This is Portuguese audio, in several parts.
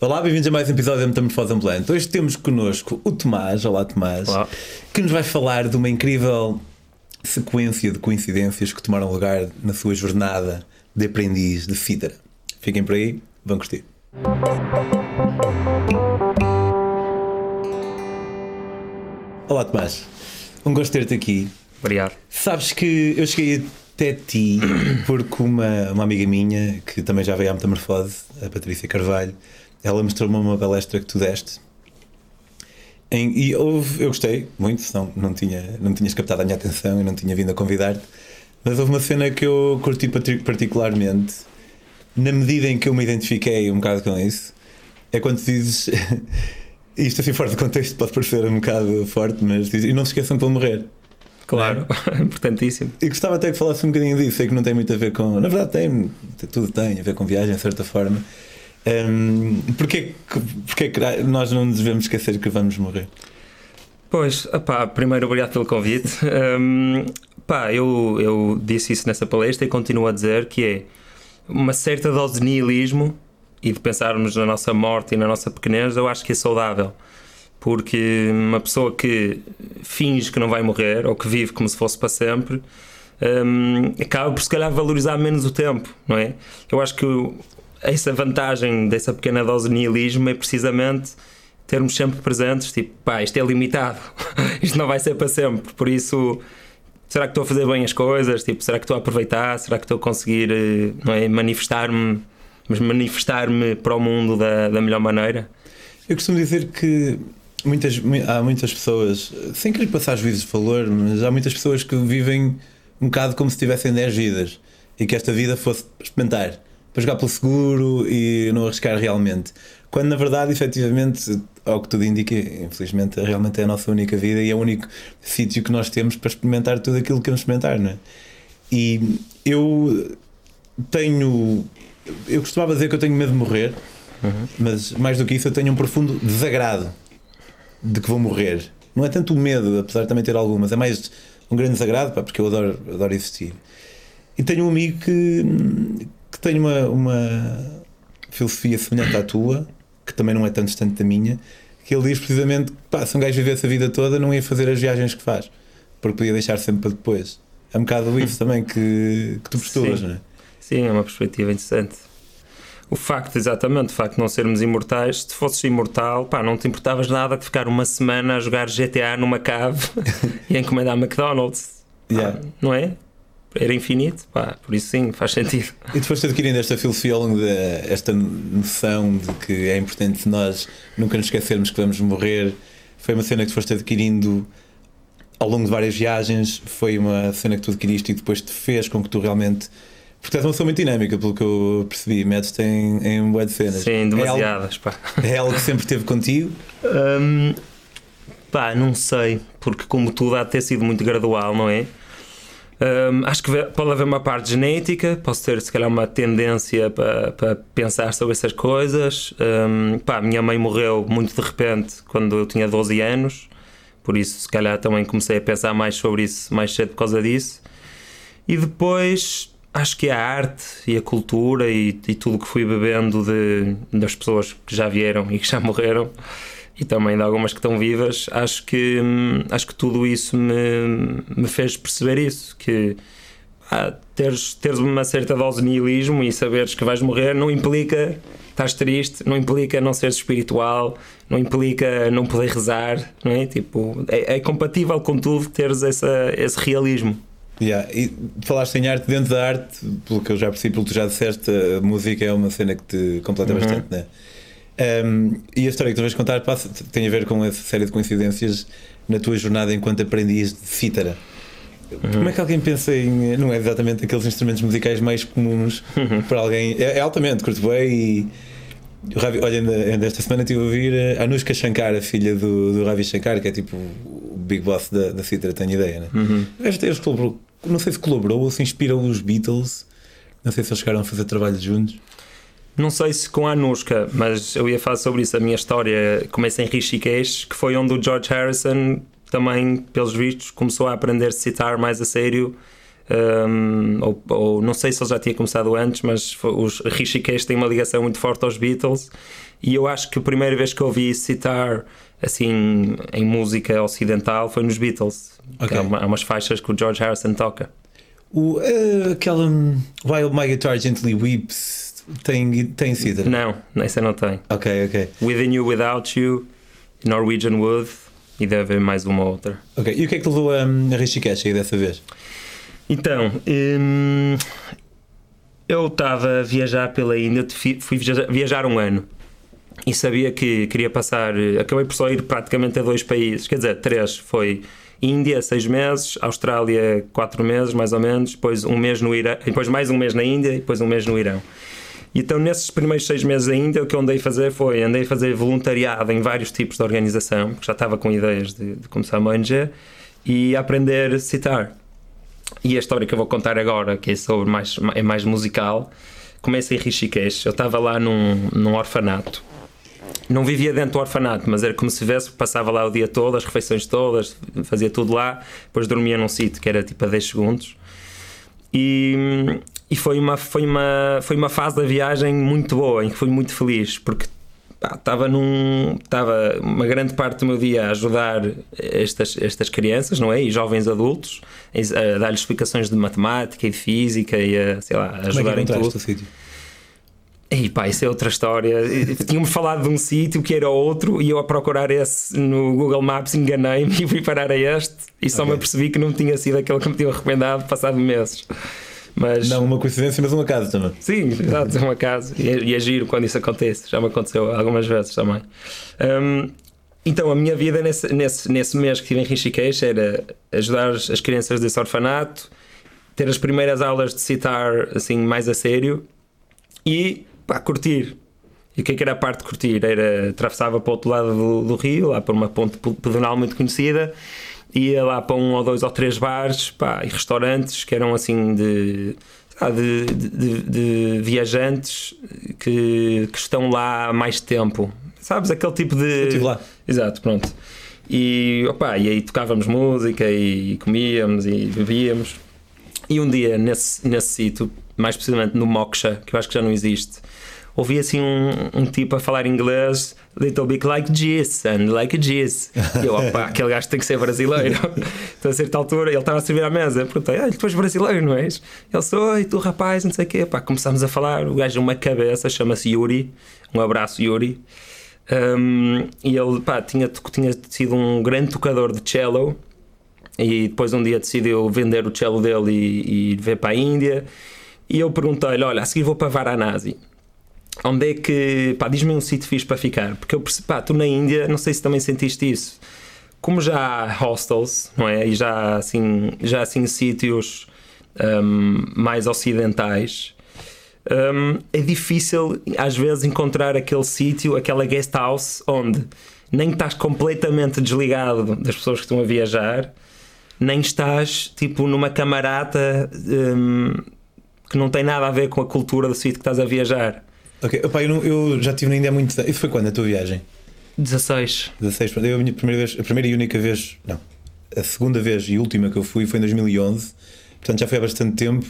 Olá, bem-vindos a mais um episódio da Metamorfose Ambulante. Hoje temos connosco o Tomás, olá Tomás, Olá. que nos vai falar de uma incrível sequência de coincidências que tomaram lugar na sua jornada de aprendiz de Fítara. Fiquem por aí, vão curtir. Olá Tomás, um gosto de ter-te aqui. Obrigado. Sabes que eu cheguei até ti porque uma, uma amiga minha, que também já veio à Metamorfose, a Patrícia Carvalho, ela mostrou-me uma palestra que tu deste. Em- e houve, eu gostei muito, senão não, tinha, não tinhas captado a minha atenção e não tinha vindo a convidar-te. Mas houve uma cena que eu curti parti- particularmente, na medida em que eu me identifiquei um bocado com isso, é quando dizes. Isto assim fora de contexto pode parecer um bocado forte, mas dizes, e não se esqueçam que vou morrer. Claro, importantíssimo. E gostava até que falasse um bocadinho disso, sei que não tem muito a ver com. Na verdade, tem, tudo tem a ver com viagem, de certa forma. Um, porquê, porquê nós não devemos esquecer que vamos morrer? Pois, opá, primeiro obrigado pelo convite. Hum, pá, eu, eu disse isso nessa palestra e continuo a dizer que é uma certa dose de nihilismo e de pensarmos na nossa morte e na nossa pequenez, eu acho que é saudável. Porque uma pessoa que finge que não vai morrer ou que vive como se fosse para sempre hum, acaba por se calhar valorizar menos o tempo, não é? Eu acho que essa vantagem dessa pequena dose de nihilismo é precisamente termos sempre presentes, tipo, pá, isto é limitado, isto não vai ser para sempre, por isso, será que estou a fazer bem as coisas? Tipo, será que estou a aproveitar? Será que estou a conseguir, eh, não é, manifestar-me, mas manifestar-me para o mundo da, da melhor maneira? Eu costumo dizer que muitas, mu- há muitas pessoas, sem querer passar juízos de valor, mas há muitas pessoas que vivem um bocado como se tivessem 10 vidas e que esta vida fosse experimentar, para jogar pelo seguro e não arriscar realmente. Quando na verdade, efetivamente, ao que tudo indica, infelizmente, realmente é a nossa única vida e é o único sítio que nós temos para experimentar tudo aquilo que queremos experimentar, não é? E eu tenho. Eu costumava dizer que eu tenho medo de morrer, mas mais do que isso, eu tenho um profundo desagrado de que vou morrer. Não é tanto o medo, apesar de também ter algumas, é mais um grande desagrado, pá, porque eu adoro, adoro existir. E tenho um amigo que, que tem uma, uma filosofia semelhante à tua, que também não é tão distante da minha, que ele diz precisamente que pá, se um gajo vivesse a vida toda, não ia fazer as viagens que faz, porque podia deixar sempre para depois. É um bocado isso também que, que tu postulas, não é? Sim, é uma perspectiva interessante. O facto, exatamente, o facto de não sermos imortais, se fosses imortal, pá, não te importavas nada de ficar uma semana a jogar GTA numa cave e a encomendar McDonald's. Yeah. Não é? Era infinito, pá, por isso sim, faz sentido. E depois de adquirindo esta filosofia ao longo desta noção de que é importante nós nunca nos esquecermos que vamos morrer, foi uma cena que tu foste adquirindo ao longo de várias viagens, foi uma cena que tu adquiriste e depois te fez com que tu realmente. Porque és uma pessoa muito dinâmica, pelo que eu percebi, metes-te em, em de cenas. Sim, É algo, demasiadas, pá. é algo que sempre esteve contigo. Hum, pá, não sei, porque como tudo há de ter sido muito gradual, não é? Hum, acho que pode haver uma parte genética, posso ter se calhar uma tendência para, para pensar sobre essas coisas. Hum, pá, minha mãe morreu muito de repente quando eu tinha 12 anos, por isso se calhar também comecei a pensar mais sobre isso mais cedo por causa disso. E depois acho que a arte e a cultura e, e tudo que fui bebendo de, das pessoas que já vieram e que já morreram e também de algumas que estão vivas, acho que, hum, acho que tudo isso me, me fez perceber isso, que ah, teres, teres uma certa dose de nihilismo e saberes que vais morrer não implica estás triste, não implica não seres espiritual, não implica não poder rezar, não é? Tipo, é, é compatível com tudo teres essa, esse realismo. Yeah. E falaste em arte dentro da arte, pelo que eu já percebi, pelo que tu já disseste, a música é uma cena que te completa Uhum. bastante, né? Um, e a história que tu vais contar passa, tem a ver com essa série de coincidências na tua jornada enquanto aprendiz de cítara. Como é que alguém pensa em. Não é exatamente aqueles instrumentos musicais mais comuns para alguém. É, é altamente, curto bem e. o Ravi, olha, ainda- ainda esta semana estive a ouvir a Anushka Shankar, a filha do, do Ravi Shankar, que é tipo o big boss da, da cítara, tenho ideia, né? Uhum. Eles colaborou, não sei se colaborou ou se inspirou os Beatles, não sei se eles chegaram a fazer trabalho juntos. Não sei se com a Anushka, mas eu ia falar sobre isso. A minha história começa em Rishikesh, que foi onde o George Harrison também, pelos vistos, começou a aprender a citar mais a sério Um, ou, ou, não sei se ele já tinha começado antes, mas os Rishikesh têm uma ligação muito forte aos Beatles. E eu acho que a primeira vez que ouvi citar assim em música ocidental foi nos Beatles. Okay. Há, uma, há umas faixas que o George Harrison toca. O, uh, aquela um, While My Guitar Gently Weeps tem, tem sido? Não, essa não tem. Ok, ok. Within You, Without You, Norwegian Wood e deve haver mais uma outra. Ok, e o que é que te levou a, a Rishikesh aí dessa vez? Então, hum, eu estava a viajar pela Índia, fui viajar um ano e sabia que queria passar. Acabei por só ir praticamente a dois países, quer dizer, três. Foi Índia, seis meses, Austrália, quatro meses mais ou menos, depois um mês no Irão, depois mais um mês na Índia e depois um mês no Irão. Então, nesses primeiros seis meses da Índia, o que eu andei a fazer foi andei a fazer voluntariado em vários tipos de organização, porque já estava com ideias de, de começar uma ONG, e a aprender a citar. E a história que eu vou contar agora, que é sobre mais, é mais musical, começa em Rishikesh. Eu estava lá num, num orfanato não vivia dentro do orfanato, mas era como se vivesse, passava lá o dia todo, as refeições todas, fazia tudo lá, depois dormia num sítio que era tipo a 10 segundos. E, e foi, uma, foi, uma, foi uma fase da viagem muito boa, em que fui muito feliz, porque estava num estava uma grande parte do meu dia a ajudar estas, estas crianças, não é? E jovens adultos, a dar-lhes explicações de matemática e de física e a, sei lá, a ajudar é em tudo. E pá, isso é outra história. Tinha-me falado de um sítio que era outro e eu a procurar esse no Google Maps enganei-me e fui parar a este e só okay. me apercebi que não tinha sido aquele que me tinha arrependado passado meses. Mas... Não uma coincidência, mas um acaso também. Sim, exato, é um acaso. E, é, e é giro quando isso acontece. Já me aconteceu algumas vezes também. Um, então, a minha vida nesse, nesse, nesse mês que estive em Rishikesh era ajudar as crianças desse orfanato, ter as primeiras aulas de citar assim mais a sério e pá, curtir. E o que, é que era a parte de curtir? Era, atravessava para o outro lado do, do rio, lá para uma ponte pedonal muito conhecida, ia lá para um ou dois ou três bares pá, e restaurantes que eram assim de, de, de, de viajantes que, que, estão lá há mais tempo. Sabes? Aquele tipo de. Eu estive lá. Exato, pronto. E, opa, e aí tocávamos música e comíamos e bebíamos. E um dia, nesse, nesse sítio, mais precisamente no Moksha, que eu acho que já não existe, ouvi assim um, um, tipo a falar inglês, little bit like this and like this. E eu, opa, aquele gajo tem que ser brasileiro. então a certa altura ele estava a servir à mesa, perguntei, ah, tu és brasileiro, não és? Ele sou, e tu rapaz, não sei o quê. Pá, começámos a falar, o gajo é uma cabeça, chama-se Yuri, um abraço Yuri. Um, e ele pá, tinha, tinha sido um grande tocador de cello e depois um dia decidiu vender o cello dele e, e ver para a Índia. E eu perguntei-lhe: Olha, a seguir vou para Varanasi. Onde é que. Pá, diz-me um sítio fixe para ficar. Porque eu percebi, pá, tu na Índia, não sei se também sentiste isso. Como já há hostels, não é? E já assim, já assim sítios um, mais ocidentais. Um, é difícil às vezes encontrar aquele sítio, aquela guest house onde nem estás completamente desligado das pessoas que estão a viajar, nem estás tipo numa camarata um, que não tem nada a ver com a cultura do sítio que estás a viajar. Ok, Opa, eu, não, eu, já estive na Índia há muito tempo. Isso foi quando a tua viagem? 16. 16, eu, a minha primeira vez, a primeira e única vez, não, a segunda vez e última que eu fui foi em 2011, portanto já foi há bastante tempo.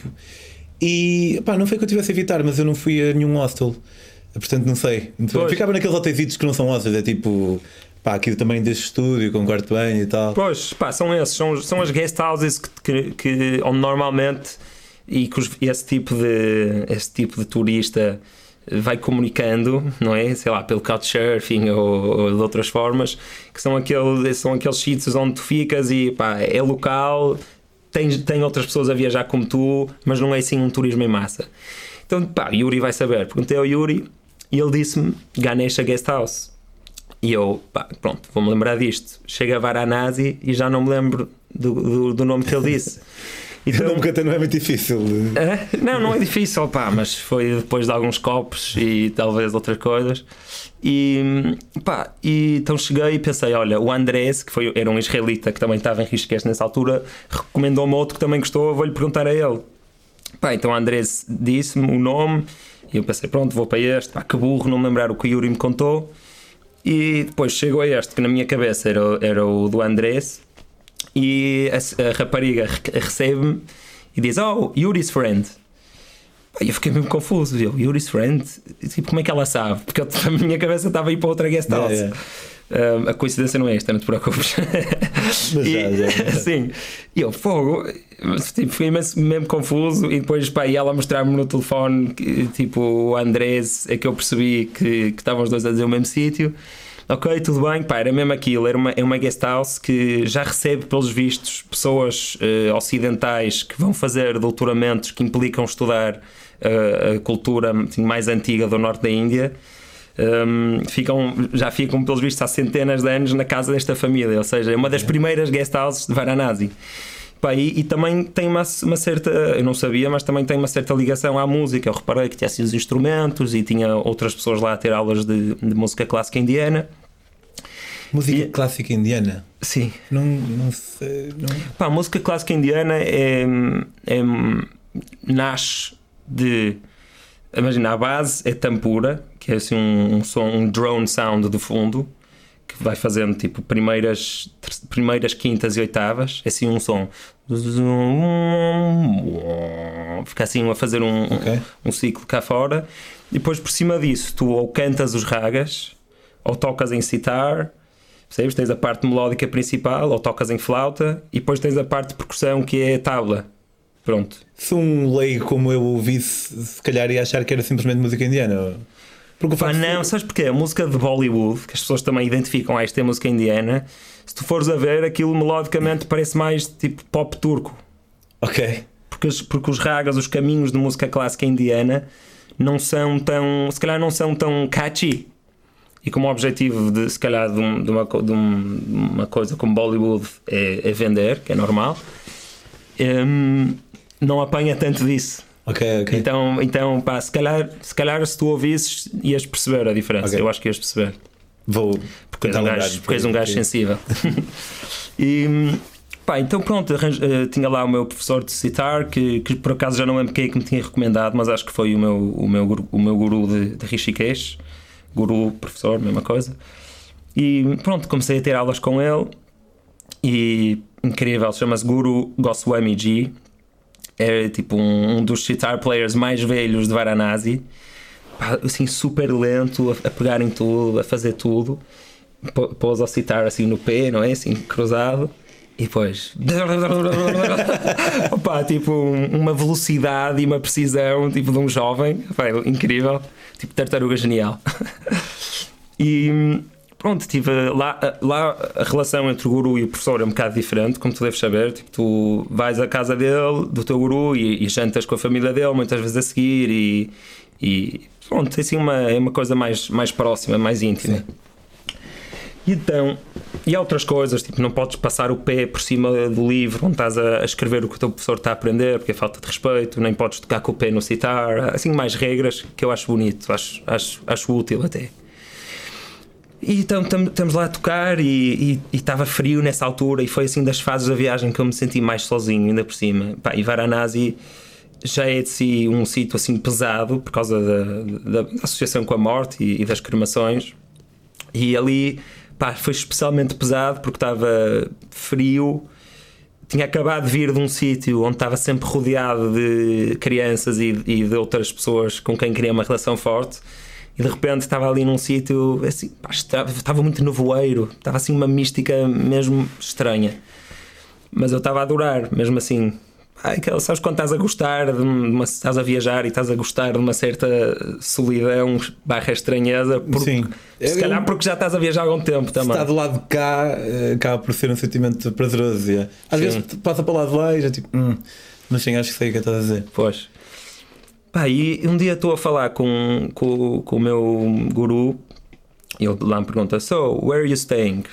E pá, não foi que eu tivesse a evitar, mas eu não fui a nenhum hostel, portanto não sei. Ficava naqueles hotéis que não são hostels, é tipo pá, aqui também deste estúdio, com quarto bem e tal. Pois, pá, são esses, são, são as guest houses que, que, que onde normalmente e que os, esse tipo de esse tipo de turista vai comunicando, não é? Sei lá, pelo couchsurfing ou, ou de outras formas, que são, aquele, são aqueles sítios onde tu ficas e pá, é local, tem, tem outras pessoas a viajar como tu, mas não é assim um turismo em massa. Então, pá, Yuri vai saber. Perguntei ao Yuri e ele disse-me Ganesha Guest House. E eu, pá, pronto, vou-me lembrar disto. Chega a Varanasi e já não me lembro do, do, do nome que ele disse. Então, o nome não é muito difícil. É? Não, não é difícil, pá, mas foi depois de alguns copos e talvez outras coisas. E pá, e então cheguei e pensei: olha, o Andrés, que foi, era um israelita que também estava em Risquez nessa altura, recomendou-me outro que também gostou, vou-lhe perguntar a ele. Pá, então o Andrés disse-me o nome e eu pensei: pronto, vou para este. Pá, que burro, não me lembrar o que o Yuri me contou. E depois chegou a este, que na minha cabeça era, era o do Andrés, e a, a rapariga recebe-me e diz: Oh, Yuri's friend. Pá, Eu fiquei mesmo confuso. Eu, Yuri's friend? Tipo, como é que ela sabe? Porque eu- a minha cabeça estava a ir para outra guest house. Yeah, Um, a coincidência não é esta, não te preocupes. Mas E- já, já, já. Sim. E eu, fogo, tipo, fiquei imenso- mesmo confuso. E depois, pá, e ela mostrar-me no telefone, que, tipo, o Andrés, é que eu percebi que, que estavam os dois a dizer o mesmo sítio. Ok, tudo bem, pá, era mesmo aquilo. Era uma, é uma guest house que já recebe, pelos vistos, pessoas eh, ocidentais que vão fazer doutoramentos que implicam estudar eh, a cultura assim, mais antiga do norte da Índia. Um, ficam, já ficam, pelos vistos, há centenas de anos na casa desta família, ou seja, é uma das primeiras guest houses de Varanasi. Pá, e, e também tem uma, uma certa, eu não sabia, mas também tem uma certa ligação à música. Eu reparei que tinha assim os instrumentos e tinha outras pessoas lá a ter aulas de, de música clássica indiana. Música E- clássica indiana. Sim, Não, não sei. Não... Pá, a música clássica indiana é, é- nasce de. Imagina, a base é tampura, que é assim um, um som, um drone sound de fundo, que vai fazendo tipo primeiras, primeiras quintas e oitavas, é assim um som. Fica assim a fazer um, um- Ok. um ciclo cá fora. E depois por cima disso, tu ou cantas os ragas, ou tocas em sitar, percebes? Tens a parte melódica principal, ou tocas em flauta, e depois tens a parte de percussão que é a tabla. Pronto. Se um leigo como eu ouvisse, se calhar ia achar que era simplesmente música indiana. Porque de- não, sabes porquê? A música de Bollywood, que as pessoas também identificam, ah, isto é música indiana, se tu fores a ver, aquilo melodicamente parece mais tipo pop turco. Ok. porque os, porque os ragas, os caminhos de música clássica indiana não são tão, se calhar não são tão catchy. E como o objetivo de, se calhar, de, um- de uma, um- de uma coisa como Bollywood é, é vender, que é normal, hum, não apanha tanto disso. Ok, ok. Então, então pá, se calhar, se calhar se tu ouvisses, ias perceber a diferença. Ok. Eu acho que ias perceber. Vou. Porque és um gajo, porque és um gajo sensível. e pá, então pronto, arranjo- eh, tinha lá o meu professor de citar, que, que por acaso já não lembro quem é que me tinha recomendado, mas acho que foi o meu, o meu, guru- o meu guru de, de Rishikesh. Guru, professor, mesma coisa. E pronto, comecei a ter aulas com ele. E incrível, chama-se Guru Goswami Ji. É tipo um, um dos sitar players mais velhos de Varanasi. Assim, super lento, a, a pegar em tudo, a fazer tudo. Pô- Pôs ao citar assim no pé, não é? Assim, cruzado. E depois. Opa, tipo, um- uma velocidade e uma precisão, tipo, de um jovem. Pá, incrível. Tipo, tartaruga genial. E pronto, tive lá, lá a relação entre o guru e o professor é um bocado diferente, como tu deves saber. Tipo, tu vais à casa dele, do teu guru, e, e jantas com a família dele, muitas vezes a seguir, e, e pronto, é assim uma, é uma coisa mais, mais próxima, mais íntima. Sim. E então, e há outras coisas, tipo, não podes passar o pé por cima do livro onde estás a, escrever o que o teu professor está a aprender, porque é falta de respeito, nem podes tocar com o pé no citar, assim mais regras que eu acho bonito, acho, acho, acho útil até. E tam- estamos lá a tocar e estava frio nessa altura e foi assim das fases da viagem que eu me senti mais sozinho, ainda por cima. Pá, e Varanasi já é de si um sítio assim pesado por causa da- da associação com a morte e, e das cremações. E ali pá, foi especialmente pesado porque estava frio. Tinha acabado de vir de um sítio onde estava sempre rodeado de crianças e, e de outras pessoas com quem queria uma relação forte. E de repente estava ali num sítio assim, pá, estava, estava muito nevoeiro, estava assim uma mística mesmo estranha. Mas eu estava a adorar, mesmo assim. Aquela- sabes quando estás a gostar de uma, estás a viajar e estás a gostar de uma certa solidão barra estranheza, porque, Sim. se Eu- calhar porque já estás a viajar há algum tempo Se também. está do lado de cá, eh, acaba por ser um sentimento prazeroso. yeah. Às Sim. vezes passa para o lado de lá e já tipo, hum, mas sim, acho que sei o que estás a dizer. Pois. Pá, e um dia estou a falar com, com, com o meu guru e ele lá me pergunta: So, where are you staying?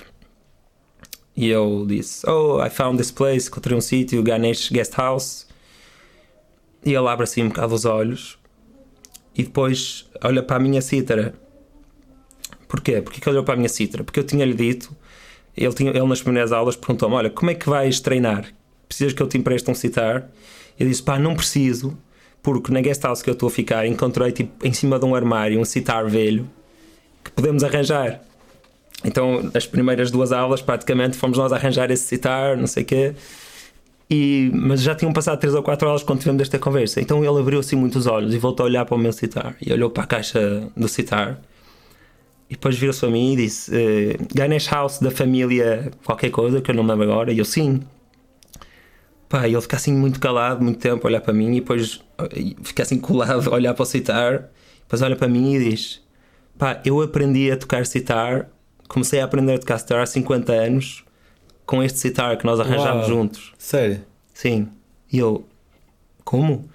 E eu disse: Oh, I found this place. Encontrei um sítio, Ganesh Guest House. E ele abre assim um bocado os olhos e depois olha para a minha cítara. Porquê? Porque que olhou para a minha cítara? Porque eu tinha-lhe dito, ele, tinha, ele nas primeiras aulas perguntou-me: Olha, como é que vais treinar? Precisas que eu te empreste um citar? Eu disse: Pá, não preciso, porque na guest house que eu estou a ficar encontrei tipo, em cima de um armário um citar velho que podemos arranjar. Então, as primeiras duas aulas, praticamente, fomos nós a arranjar esse citar, não sei o quê. E, mas já tinham passado 3 ou 4 horas quando tivemos esta conversa. Então ele abriu assim muito os olhos e voltou a olhar para o meu citar. E olhou para a caixa do citar. E depois virou-se para mim e disse: uh, Ganesh House da família qualquer coisa, que eu não me lembro agora. E eu, sim. Pá, ele fica assim muito calado, muito tempo a olhar para mim. E depois fica assim colado a olhar para o citar. Depois olha para mim e diz: Pá, eu aprendi a tocar citar. Comecei a aprender a tocar citar há 50 anos com este citar que nós arranjámos Uau. juntos. Sério? Sim. E eu, como?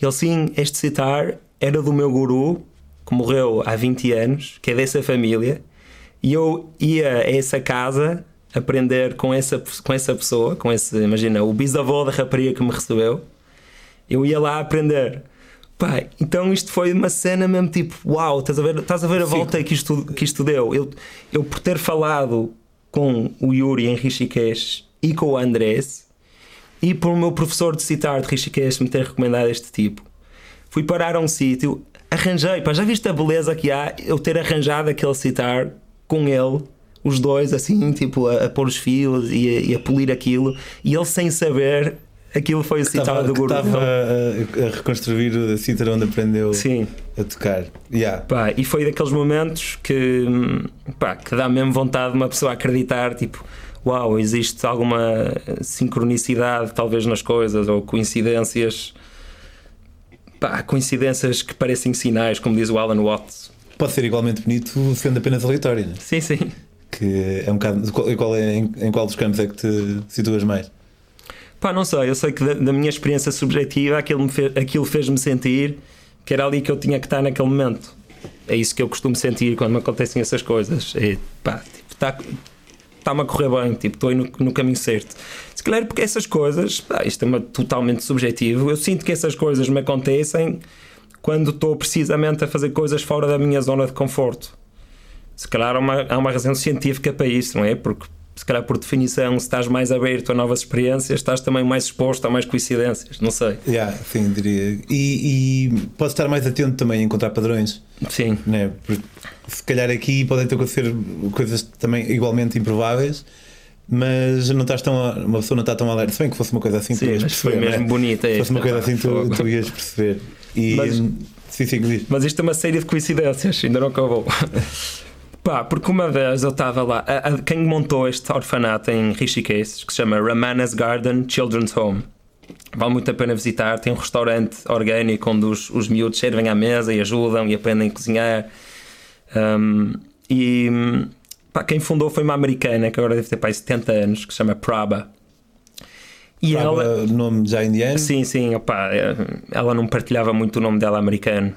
Ele, sim, este citar era do meu guru, que morreu há 20 anos, que é dessa família, e eu ia a essa casa aprender com essa, com essa pessoa, com esse, imagina, o bisavô da rapariga que me recebeu, eu ia lá aprender. Pá, então isto foi uma cena mesmo tipo, uau, estás a ver, estás a, ver a volta que isto, que isto deu. Eu, eu, por ter falado com o Yuri em Rishikesh e com o Andrés, e por o meu professor de citar de Rishikesh me ter recomendado este tipo, fui parar a um sítio, arranjei, pá, já viste a beleza que há eu ter arranjado aquele citar com ele, os dois assim, tipo, a, a pôr os fios e a, e a polir aquilo, e ele sem saber. Aquilo foi o citar Estava, do guru. estava a, a reconstruir o cítara onde aprendeu Sim. a tocar. Yeah. Pá, e foi daqueles momentos que, hum, pá, que dá mesmo vontade de uma pessoa acreditar, tipo, uau, existe alguma sincronicidade talvez nas coisas, ou coincidências, pá, coincidências que parecem sinais, como diz o Alan Watts. Pode ser igualmente bonito sendo apenas aleatório, né? Sim, sim. Que é um bocado. Qual, é, em, em qual dos campos é que te situas mais? Pá, não sei, eu sei que da, da minha experiência subjetiva aquilo, fez, aquilo fez-me sentir que era ali que eu tinha que estar naquele momento. É isso que eu costumo sentir quando me acontecem essas coisas. É, pá, tipo, está está-me a correr bem, tipo, estou no, no caminho certo. Se calhar porque essas coisas, pá, isto é totalmente subjetivo, eu sinto que essas coisas me acontecem quando estou precisamente a fazer coisas fora da minha zona de conforto. Se calhar há uma, há uma razão científica para isso, não é? Porque se calhar por definição, se estás mais aberto a novas experiências, estás também mais exposto a mais coincidências, não sei. Yeah, sim, diria. E, e pode estar mais atento também a encontrar padrões, Sim, né? Porque se calhar aqui podem ter acontecer coisas também igualmente improváveis, mas não estás tão, uma pessoa não está tão alerta. Se bem que fosse uma coisa assim, tu sim, ias mas foi perceber. mesmo né? bonita. Se fosse uma coisa assim, tu, tu ias perceber. E, Mas- sim, sim, diz. Mas isto é uma série de coincidências, ainda não acabou. Pá, porque uma vez eu estava lá, a- a- quem montou este orfanato em Rishikesh, que se chama Ramanas Garden Children's Home, vale muito a pena visitar. Tem um restaurante orgânico onde os, os miúdos servem à mesa e ajudam e aprendem a cozinhar. Um, e pá, quem fundou foi uma americana que agora deve ter pá, 70 anos, que se chama Prabha. E ela, Ela... nome já indiano. Sim, sim, opá, eh, ela não partilhava muito o nome dela americano.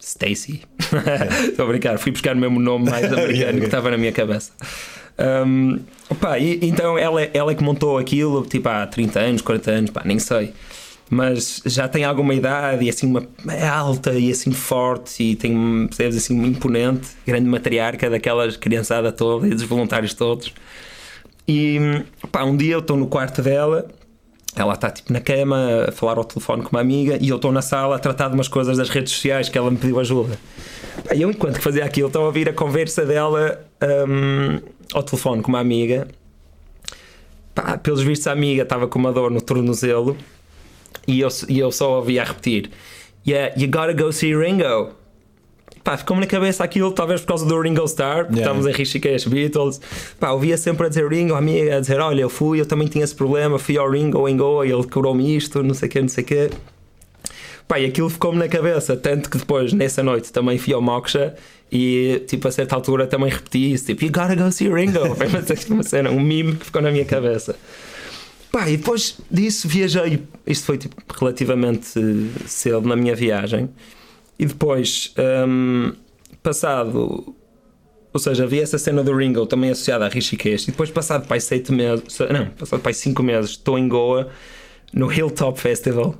Stacy. Estou a brincar, fui buscar o mesmo nome mais americano que estava na minha cabeça. Um, e, então ela, ela é que montou aquilo tipo há 30 anos, 40 anos, pá, nem sei. Mas já tem alguma idade e assim uma, é alta e assim forte e tem, percebes, assim, um imponente, grande matriarca daquelas criançada toda e dos voluntários todos. E pá, um dia eu estou no quarto dela, ela está tipo na cama a falar ao telefone com uma amiga e eu estou na sala a tratar de umas coisas das redes sociais que ela me pediu ajuda. E eu, enquanto fazia aquilo, estava a ouvir a conversa dela hum, ao telefone com uma amiga. Pá, pelos vistos, a amiga estava com uma dor no tornozelo e eu, e eu só ouvia a repetir: Yeah, you gotta go see Ringo. Pá, ficou-me na cabeça aquilo, talvez por causa do Ringo Starr, porque Yeah. estávamos em Rishikesh Beatles. Pá, ouvia sempre a dizer Ringo, a amiga a dizer: Olha, eu fui, eu também tinha esse problema, fui ao Ringo em Goa e ele curou-me isto, não sei o quê, não sei o quê. Pá, e aquilo ficou-me na cabeça, tanto que depois, nessa noite, também fui ao Moksha e, tipo, a certa altura também repeti isso, tipo, you gotta go see Ringo. Foi uma, cena, um mime que ficou na minha cabeça. Pá, e depois disso viajei, isto foi tipo, relativamente cedo na minha viagem, e depois, hum, passado, ou seja, havia essa cena do Ringo também associada a Rishikesh, e depois passado pai sete meses, não, passado pai cinco meses, estou em Goa, no Hilltop Festival,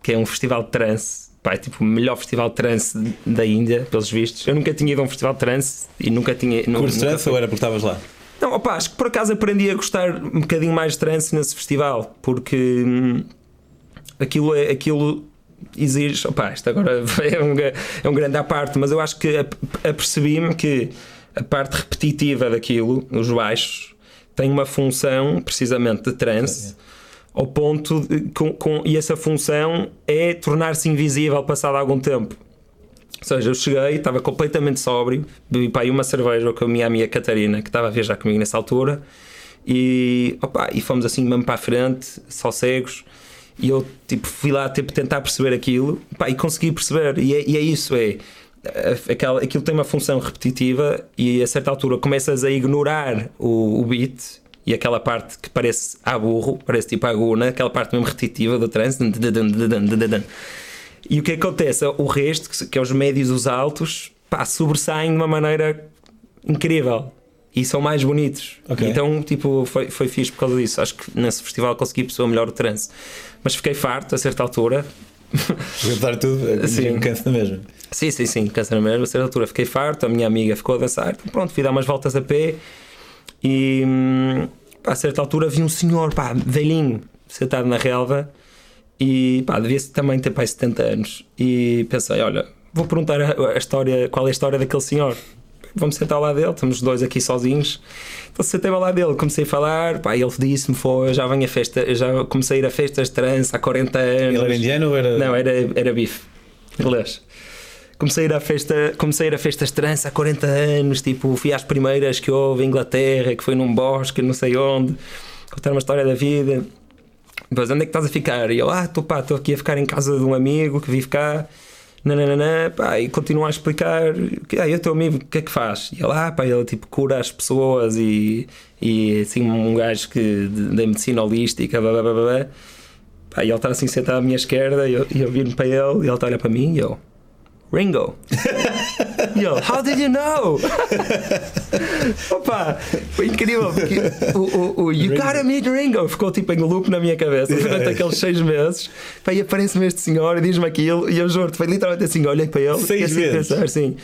que é um festival de trance, pá, é tipo o melhor festival de trance da Índia, pelos vistos. Eu nunca tinha ido a um festival de trance e nunca tinha. Curso nunca trance ou era porque estavas lá? não, opá, acho que por acaso aprendi a gostar um bocadinho mais de trance nesse festival, porque hum, aquilo, é, aquilo exige. Opá, isto agora é um, é um grande à parte, mas eu acho que ap- apercebi-me que a parte repetitiva daquilo, os baixos, tem uma função precisamente de trance, ao ponto de, com, com, e essa função é tornar-se invisível passado algum tempo. Ou seja, eu cheguei, estava completamente sóbrio, bebi para aí uma cerveja com a minha amiga Catarina, que estava a viajar comigo nessa altura, e, opa, e fomos assim mesmo para a frente, só cegos, e eu tipo, fui lá tipo, tentar perceber aquilo opa, e consegui perceber, e é, e é isso, é aquela, aquilo tem uma função repetitiva e a certa altura começas a ignorar o, o beat e aquela parte que parece a burro, parece tipo aguna, aquela parte mesmo repetitiva do trance. E o que acontece? O resto, que é os médios os altos, pá, sobressaem de uma maneira incrível e são mais bonitos. Okay. Então, tipo, foi, foi fixe por causa disso. Acho que nesse festival consegui perceber melhor o trance. Mas fiquei farto a certa altura. Apesar tudo, sim. cansa na mesma. Sim, sim, sim, cansa na mesma. A certa altura fiquei farto, a minha amiga ficou a dançar. Então, pronto, fui dar umas voltas a pé e hum, pá, a certa altura vi um senhor, pá, velhinho, sentado na relva e pá, devia também ter pai 70 anos. E pensei, olha, vou perguntar a, a, história, qual é a história daquele senhor. Vamos sentar ao lado dele, estamos os dois aqui sozinhos. Então sentei ao lado dele, comecei a falar, pá, ele disse-me, foi, eu já venho a festa, eu já comecei a ir a festas de trança há 40 anos. Ele era indiano ou era. Não, era, era bife. Inglês. Comecei a ir a festa, comecei a ir a festas de trança há 40 anos, tipo, fui às primeiras que houve em Inglaterra, que foi num bosque, não sei onde, contar uma história da vida. Depois, onde é que estás a ficar? E eu, ah, estou pá, estou aqui a ficar em casa de um amigo que vive cá. Nananana, pá, e continua a explicar ah, o teu amigo, o que é que faz? E ele, ah, pá, ele tipo cura as pessoas e, e assim, um gajo que da medicina holística, blá blá blá blá. Pá, e ele está assim sentado à minha esquerda e eu, eu viro para ele e ele está a olhar para mim e eu, Ringo. Yo, how did you know? Opa, foi incrível porque o, o, o You Ringo. Gotta Meet Ringo ficou tipo em loop na minha cabeça yeah. durante aqueles seis meses. Pá, e aparece-me este senhor e diz-me aquilo e eu juro-te, foi literalmente assim: olhei para ele seis e assim meses. pensar, sim.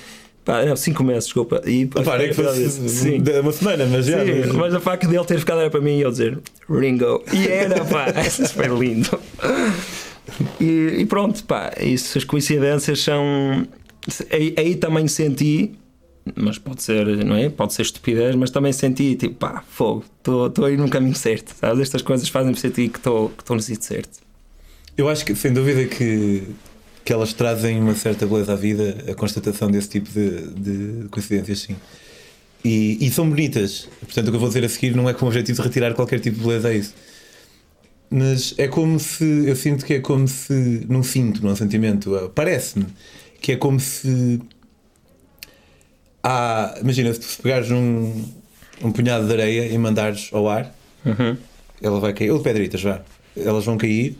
Pá, não, cinco meses, desculpa. E, Opa, é que fosse sim. uma semana, mas já. Sim, mas... mas a facto dele ter ficado era para mim e eu dizer Ringo. E era, pá, isso foi lindo. E, e, pronto, pá, isso, as coincidências são. Aí, aí, também senti, mas pode ser, não é? Pode ser estupidez, mas também senti, tipo, pá, fogo, estou aí no caminho certo, sabes? Estas coisas fazem-me sentir que estou que no sítio certo. Eu acho que, sem dúvida, que, que elas trazem uma certa beleza à vida, a constatação desse tipo de, de coincidências, sim. E, e, são bonitas. Portanto, o que eu vou dizer a seguir não é com o objetivo de retirar qualquer tipo de beleza a isso mas é como se eu sinto que é como se não sinto, não é um sentimento, uh, parece-me que é como se há, imagina se pegares um, um punhado de areia e mandares ao ar, uhum. ela vai cair, ou pedritas, vá, elas vão cair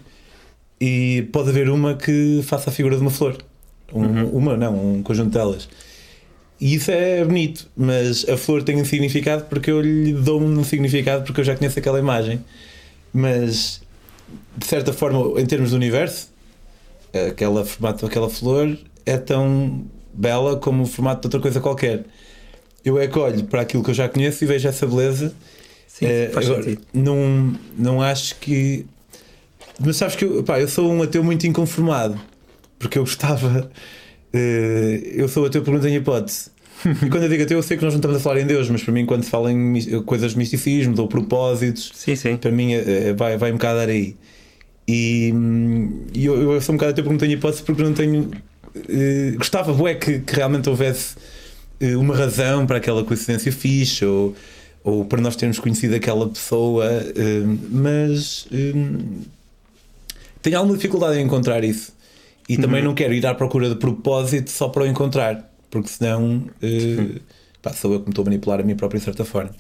e pode haver uma que faça a figura de uma flor, um, uhum. uma não, um conjunto delas. E isso é bonito, mas a flor tem um significado porque eu lhe dou um significado porque eu já conheço aquela imagem mas de certa forma, em termos do universo, aquela formato daquela flor é tão bela como o formato de outra coisa qualquer. Eu é que olho para aquilo que eu já conheço e vejo essa beleza. Sim, é, faz agora, sentido. Não, não acho que. Mas sabes que eu, pá, eu sou um ateu muito inconformado porque eu gostava. Uh, eu sou ateu por muita hipótese. E quando eu digo ateu, eu sei que nós não estamos a falar em Deus, mas para mim, quando se fala em coisas de misticismo ou propósitos, sim, sim. para mim é, é, vai, vai um bocado dar aí. E, e eu, eu, sou um bocado ateu porque não tenho hipótese, porque não tenho. Uh, gostava bué, que, que realmente houvesse uh, uma razão para aquela coincidência fixe ou, ou para nós termos conhecido aquela pessoa, mas tenho alguma dificuldade em encontrar isso. E também uhum. não quero ir à procura de propósito só para o encontrar porque senão uh, pá, sou eu que me estou a manipular a mim próprio de certa forma.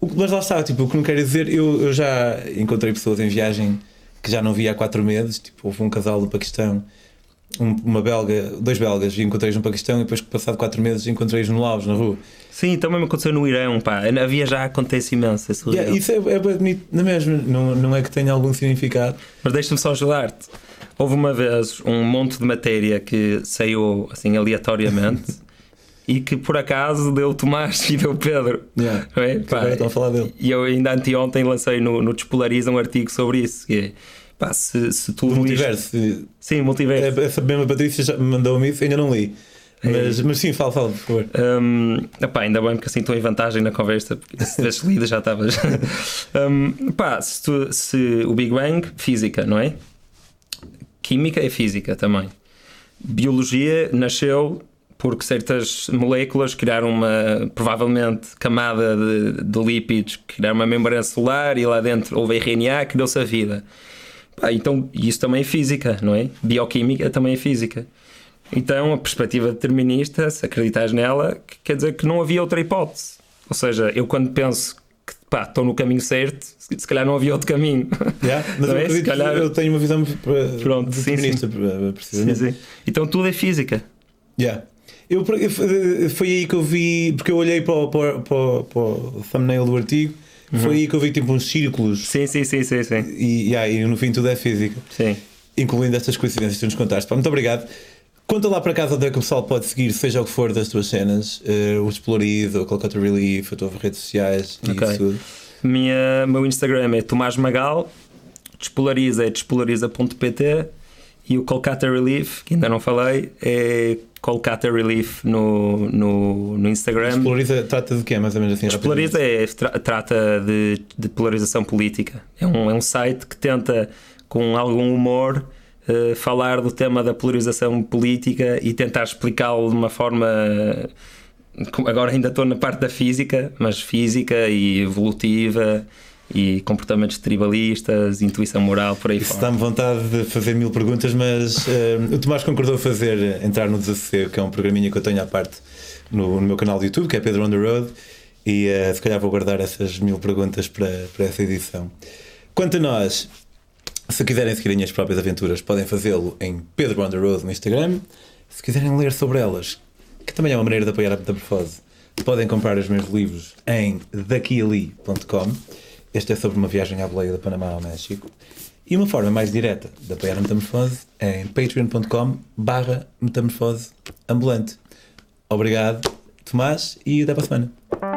O, mas lá está, tipo, o que não quero dizer, eu, eu já encontrei pessoas em viagem que já não via há quatro meses, tipo, houve um casal do Paquistão, um, uma belga, dois belgas, e encontrei-os no Paquistão e depois, passado quatro meses, encontrei-os no Laos, na rua. Sim, também me aconteceu no Irão, pá. Havia já acontece imenso. Esse yeah, isso é, é bonito, não é mesmo? Não, não é que tenha algum significado. Mas deixa-me só ajudar-te. Houve uma vez um monte de matéria que saiu assim aleatoriamente e que por acaso deu Tomás e deu Pedro. Yeah. É? Pá, a falar dele. E eu ainda anteontem lancei no, no Despolariza um artigo sobre isso. Que é, pá, se, se tu. Multiverso. Sim, multiverso. Essa mesma Patrícia já mandou-me isso, ainda não li. Mas, mas sim, fala, fala, por favor. Um, epá, ainda bem porque assim estou em vantagem na conversa, porque se tivesse lido já estavas. um, epá, se, tu, se o Big Bang, física, não é? Química é física também. Biologia nasceu porque certas moléculas criaram uma, provavelmente, camada de, de lípidos, criaram uma membrana celular e lá dentro houve RNA, criou-se a vida. Pá, então, isso também é física, não é? Bioquímica também é física. Então, a perspectiva determinista, se acreditas nela, quer dizer que não havia outra hipótese. Ou seja, eu quando penso que pá, estou no caminho certo, se calhar não havia outro caminho. Yeah, mas eu, Não é? acredito Se calhar- que eu tenho uma visão eh, Pronto, sim, determinista, eh, precisamente. Sim, sim. Então tudo é física. Yeah. Eu, foi- aí que eu vi, porque eu olhei para o, para, para para o thumbnail do artigo, foi aí que eu vi tipo uns círculos Sim, sim, sim, sim, sim. e, yeah, e no fim tudo é física, sim. incluindo estas coincidências que tu nos contaste. Pá, muito obrigado. Conta lá para casa onde é que o pessoal pode seguir, seja o que for das tuas cenas, eh, o Explorido, o Calcutta Relief, a tua redes sociais e Ok. isso tudo. Minha, meu Instagram é Tomás Magal, Despolariza é despolariza.pt e o Kolkata Relief, que ainda não falei, é Kolkata Relief no, no, no Instagram. Exploriza trata de quê, mais ou menos assim? Despolariza é, tra- trata de, de polarização política. É um, é um site que tenta, com algum humor, eh, falar do tema da polarização política e tentar explicá-lo de uma forma. Agora ainda estou na parte da física, mas física e evolutiva e comportamentos tribalistas, intuição moral, por aí Isso fora. dá-me vontade de fazer mil perguntas, mas eh, o Tomás concordou fazer entrar no Desafio, que é um programinha que eu tenho à parte no, no meu canal do YouTube, que é Pedro on the Road, e eh, se calhar vou guardar essas mil perguntas para, para essa edição. Quanto a nós, se quiserem seguir as minhas próprias aventuras, podem fazê-lo em Pedro on the Road no Instagram. Se quiserem ler sobre elas, que também é uma maneira de apoiar a Metamorfose, podem comprar os meus livros em daquiali.com. Este é sobre uma viagem à boleia da Panamá ao México. E uma forma mais direta de apoiar a Metamorfose é em patreon.com barra metamorfose ambulante. Obrigado, Tomás, e até para a semana.